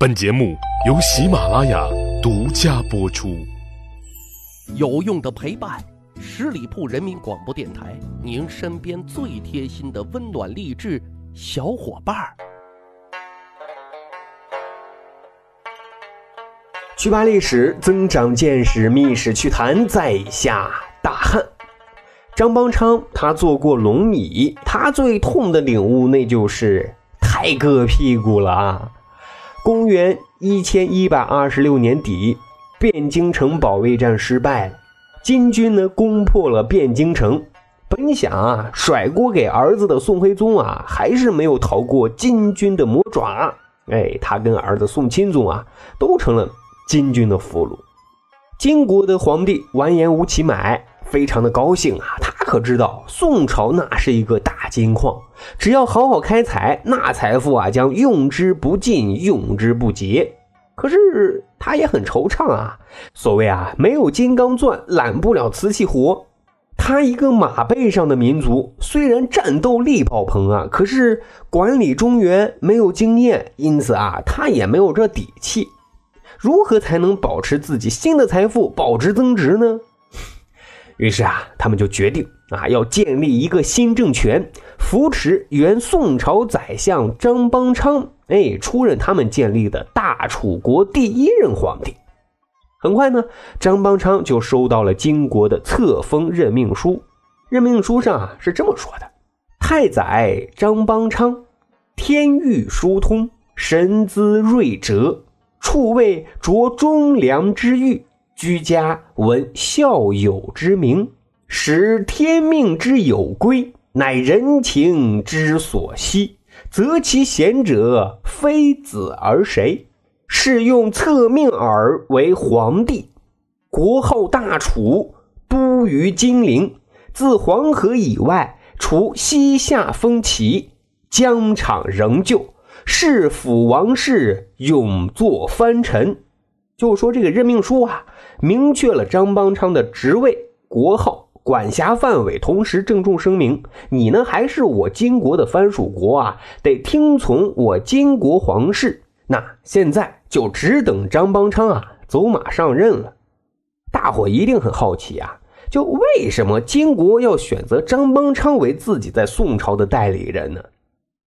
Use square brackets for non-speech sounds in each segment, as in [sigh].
本节目由喜马拉雅独家播出。有用的陪伴，十里铺人民广播电台，您身边最贴心的温暖励志小伙伴儿。去吧历史，增长见识，密史趣谈，在下大汉。张邦昌他做过龙椅，他最痛的领悟那就是太硌屁股了啊！公元一千一百二十六年底，汴京城保卫战失败了，金军呢攻破了汴京城。本想啊甩锅给儿子的宋徽宗啊，还是没有逃过金军的魔爪。哎，他跟儿子宋钦宗啊，都成了金军的俘虏。金国的皇帝完颜吴乞买。非常的高兴啊！他可知道宋朝那是一个大金矿，只要好好开采，那财富啊将用之不尽，用之不竭。可是他也很惆怅啊。所谓啊，没有金刚钻，揽不了瓷器活。他一个马背上的民族，虽然战斗力爆棚啊，可是管理中原没有经验，因此啊，他也没有这底气。如何才能保持自己新的财富保值增值呢？于是啊，他们就决定啊，要建立一个新政权，扶持原宋朝宰相张邦昌，哎，出任他们建立的大楚国第一任皇帝。很快呢，张邦昌就收到了金国的册封任命书。任命书上啊是这么说的：“太宰张邦昌，天欲疏通，神姿睿哲，处位着忠良之誉。”居家闻孝友之名，使天命之有归，乃人情之所惜。择其贤者，非子而谁？是用册命耳为皇帝，国号大楚，都于金陵。自黄河以外，除西夏风齐，疆场仍旧。世辅王室，永作藩臣。就说这个任命书啊，明确了张邦昌的职位、国号、管辖范围，同时郑重声明：你呢还是我金国的藩属国啊，得听从我金国皇室。那现在就只等张邦昌啊走马上任了。大伙一定很好奇啊，就为什么金国要选择张邦昌为自己在宋朝的代理人呢？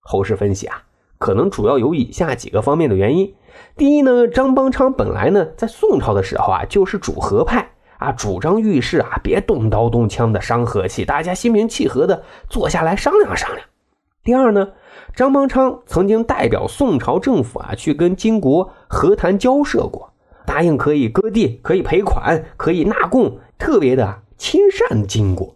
后世分析啊。可能主要有以下几个方面的原因。第一呢，张邦昌本来呢在宋朝的时候啊就是主和派啊，主张遇事啊别动刀动枪的伤和气，大家心平气和的坐下来商量商量。第二呢，张邦昌曾经代表宋朝政府啊去跟金国和谈交涉过，答应可以割地、可以赔款、可以纳贡，特别的亲善金国。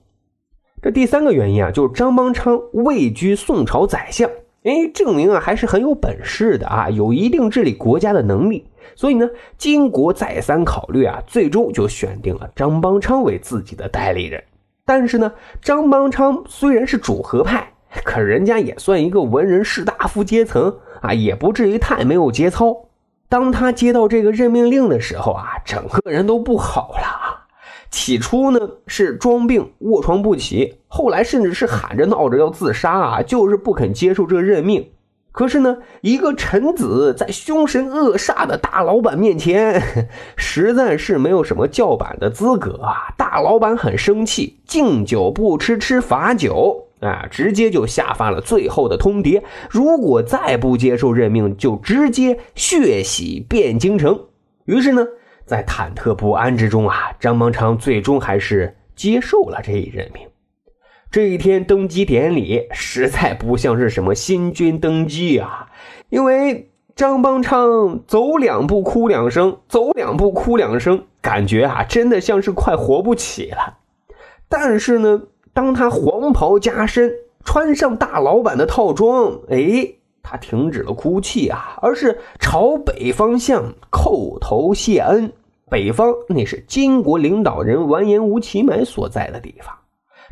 这第三个原因啊，就是张邦昌位居宋朝宰相。哎，证明啊还是很有本事的啊，有一定治理国家的能力。所以呢，金国再三考虑啊，最终就选定了张邦昌为自己的代理人。但是呢，张邦昌虽然是主和派，可人家也算一个文人士大夫阶层啊，也不至于太没有节操。当他接到这个任命令的时候啊，整个人都不好了。起初呢是装病卧床不起，后来甚至是喊着闹着要自杀啊，就是不肯接受这任命。可是呢，一个臣子在凶神恶煞的大老板面前，[laughs] 实在是没有什么叫板的资格啊！大老板很生气，敬酒不吃吃罚酒啊，直接就下发了最后的通牒：如果再不接受任命，就直接血洗汴京城。于是呢。在忐忑不安之中啊，张邦昌最终还是接受了这一任命。这一天登基典礼实在不像是什么新君登基啊，因为张邦昌走两步哭两声，走两步哭两声，感觉啊真的像是快活不起了。但是呢，当他黄袍加身，穿上大老板的套装，哎。他停止了哭泣啊，而是朝北方向叩头谢恩。北方那是金国领导人完颜吴乞买所在的地方。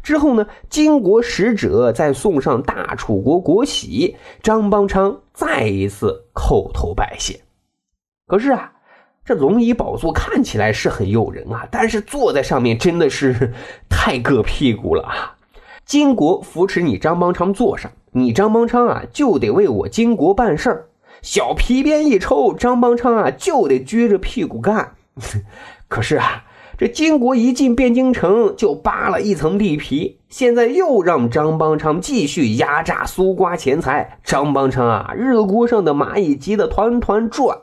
之后呢，金国使者再送上大楚国国玺，张邦昌再一次叩头拜谢。可是啊，这龙椅宝座看起来是很诱人啊，但是坐在上面真的是 [laughs] 太硌屁股了啊！金国扶持你张邦昌坐上。你张邦昌啊，就得为我金国办事儿。小皮鞭一抽，张邦昌啊就得撅着屁股干。[laughs] 可是啊，这金国一进汴京城就扒了一层地皮，现在又让张邦昌继续压榨搜刮钱财。张邦昌啊，热锅上的蚂蚁急得团团转，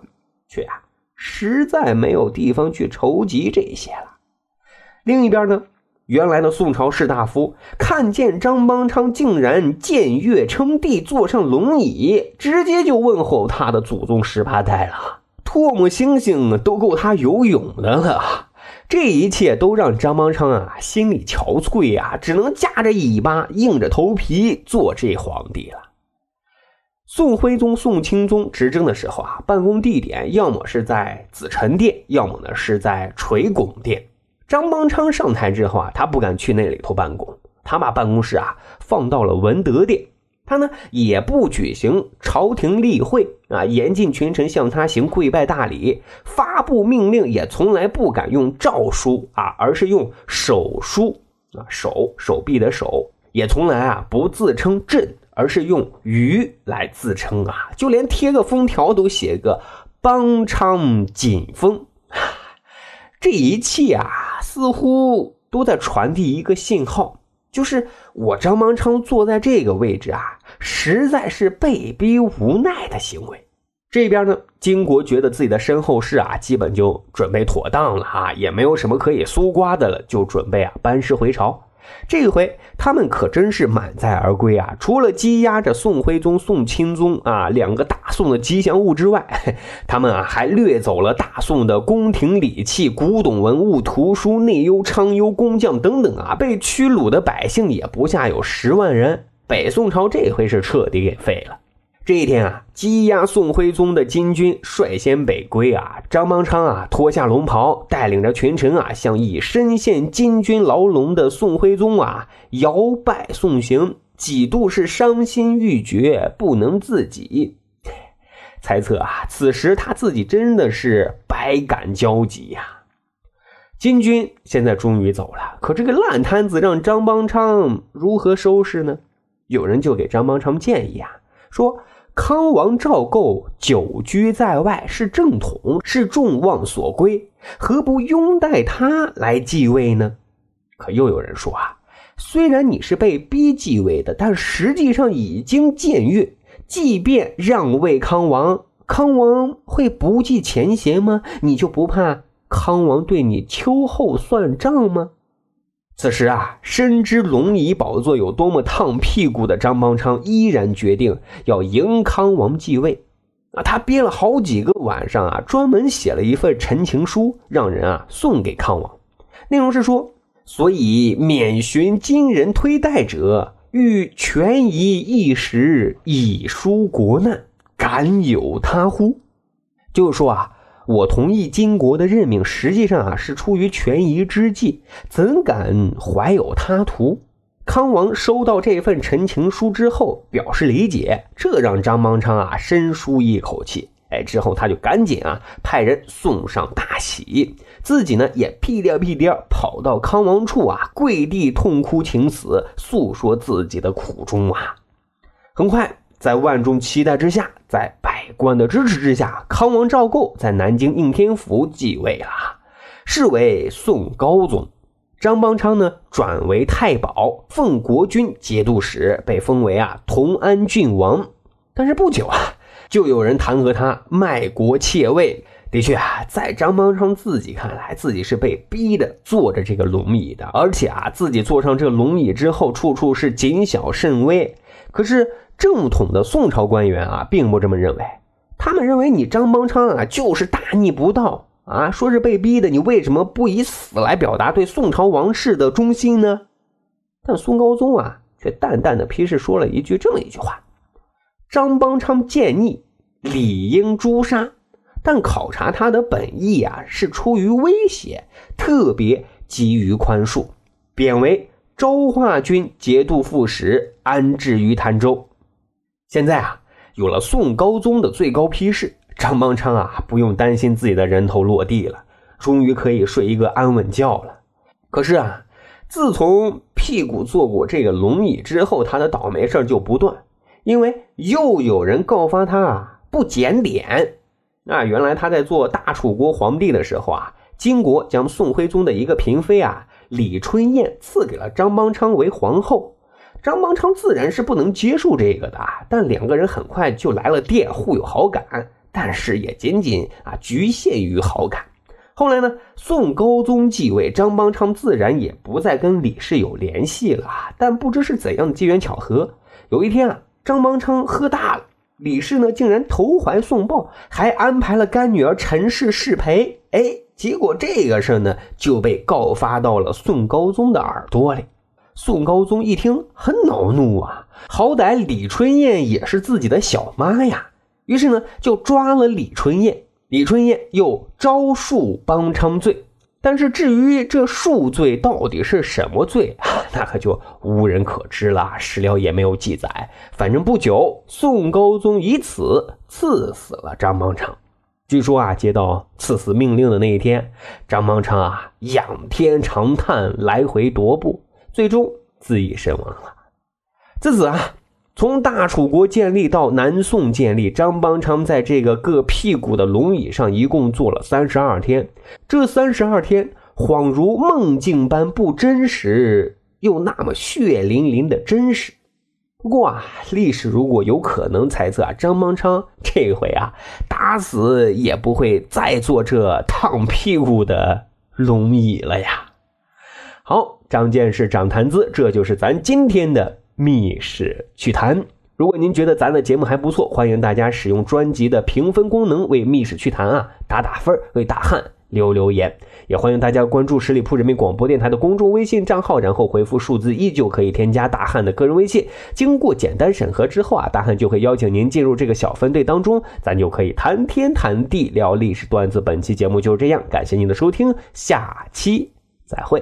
却啊实在没有地方去筹集这些了。另一边呢？原来的宋朝士大夫看见张邦昌竟然见月称帝，坐上龙椅，直接就问候他的祖宗十八代了。唾沫星星都够他游泳的了。这一切都让张邦昌啊心里憔悴啊，只能夹着尾巴，硬着头皮做这皇帝了。宋徽宗、宋钦宗执政的时候啊，办公地点要么是在紫宸殿，要么呢是在垂拱殿。张邦昌上台之后啊，他不敢去那里头办公，他把办公室啊放到了文德殿。他呢也不举行朝廷例会啊，严禁群臣向他行跪拜大礼，发布命令也从来不敢用诏书啊，而是用手书啊，手手臂的手，也从来啊不自称朕，而是用于来自称啊，就连贴个封条都写个邦昌锦封。这一切啊，似乎都在传递一个信号，就是我张邦昌坐在这个位置啊，实在是被逼无奈的行为。这边呢，金国觉得自己的身后事啊，基本就准备妥当了啊，也没有什么可以搜刮的了，就准备啊班师回朝。这回他们可真是满载而归啊！除了积压着宋徽宗、宋钦宗啊两个大宋的吉祥物之外，[laughs] 他们啊还掠走了大宋的宫廷礼器、古董文物、图书、内忧、昌优、工匠等等啊！被屈辱的百姓也不下有十万人。北宋朝这回是彻底给废了。这一天啊，羁押宋徽宗的金军率先北归啊。张邦昌啊，脱下龙袍，带领着群臣啊，向已身陷金军牢笼的宋徽宗啊摇拜送行，几度是伤心欲绝，不能自己。猜测啊，此时他自己真的是百感交集呀。金军现在终于走了，可这个烂摊子让张邦昌如何收拾呢？有人就给张邦昌建议啊，说。康王赵构久居在外，是正统，是众望所归，何不拥戴他来继位呢？可又有人说啊，虽然你是被逼继位的，但实际上已经僭越。即便让位康王，康王会不计前嫌吗？你就不怕康王对你秋后算账吗？此时啊，深知龙椅宝座有多么烫屁股的张邦昌，依然决定要迎康王继位。啊，他憋了好几个晚上啊，专门写了一份陈情书，让人啊送给康王。内容是说：所以免寻金人推戴者，欲权宜一时，以纾国难，敢有他乎？就是说啊。我同意金国的任命，实际上啊是出于权宜之计，怎敢怀有他图？康王收到这份陈情书之后，表示理解，这让张邦昌啊深舒一口气。哎，之后他就赶紧啊派人送上大喜，自己呢也屁颠屁颠跑到康王处啊跪地痛哭请死，诉说自己的苦衷啊。很快。在万众期待之下，在百官的支持之下，康王赵构在南京应天府继位了，是为宋高宗。张邦昌呢，转为太保，奉国君节度使，被封为啊同安郡王。但是。不久啊，就有人弹劾他卖国窃位。的确啊，在张邦昌自己看来，自己是。被逼的坐着这个龙椅的，而且啊，自己坐上这个龙椅之后，处处是。谨小慎微。可是。正统的宋朝官员啊，并不这么认为。他们认为你张邦昌啊，就是大逆不道啊，说是被逼的，你为什么不以死来表达对宋朝王室的忠心呢？但宋高宗啊，却淡淡的批示说了一句这么一句话：张邦昌见逆，理应诛杀。但考察他的本意啊，是出于威胁，特别给予宽恕，贬为州化军节度副使，安置于潭州。现在啊，有了宋高宗的最高批示，张邦昌啊不用担心自己的人头落地了，终于可以睡一个安稳觉了。可是啊，自从屁股坐过这个龙椅之后，他的倒霉事就不断，因为又有人告发他啊不检点。那原来他在做大楚国皇帝的时候啊，金国将宋徽宗的一个嫔妃啊李春燕赐给了张邦昌为皇后。张邦昌自然是不能接受这个的，但两个人很快就来了电，互有好感，但是也仅仅啊局限于好感。后来呢，宋高宗继位，张邦昌自然也不再跟李氏有联系了。但不知是怎样的机缘巧合，有一天啊，张邦昌喝大了，李氏呢竟然投怀送抱，还安排了干女儿陈氏侍陪。哎，结果这个事呢就被告发到了宋高宗的耳朵里。宋高宗一听很恼怒啊，好歹李春燕也是自己的小妈呀，于是呢就抓了李春燕。李春燕又招数帮昌罪，但是至于这数罪到底是什么罪，那可就无人可知了，史料也没有记载。反正不久，宋高宗以此赐死了张邦昌。据说啊，接到赐死命令的那一天，张邦昌啊仰天长叹，来回踱步，最终自缢身亡了。自此啊。从大楚国建立到南宋建立，张邦昌在这个硌屁股的龙椅上一共坐了三十二天。这三十二天恍如梦境般不真实，又那么血淋淋的真实。不过啊，历史如果有可能猜测啊，张邦昌这回啊，打死也不会再坐这烫屁股的龙椅了呀。好，长见识，长谈资，这就是咱今天的。密室趣谈，如果您觉得咱的节目还不错，欢迎大家使用专辑的评分功能为密室趣谈啊打打分，为大汉留留言。也欢迎大家关注十里铺人民广播电台的公众微信账号，然后回复数字一就可以添加大汉的个人微信。经过简单审核之后啊，大汉就会邀请您进入这个小分队当中，咱就可以谈天谈地聊历史段子。本期节目就是这样，感谢您的收听，下期再会。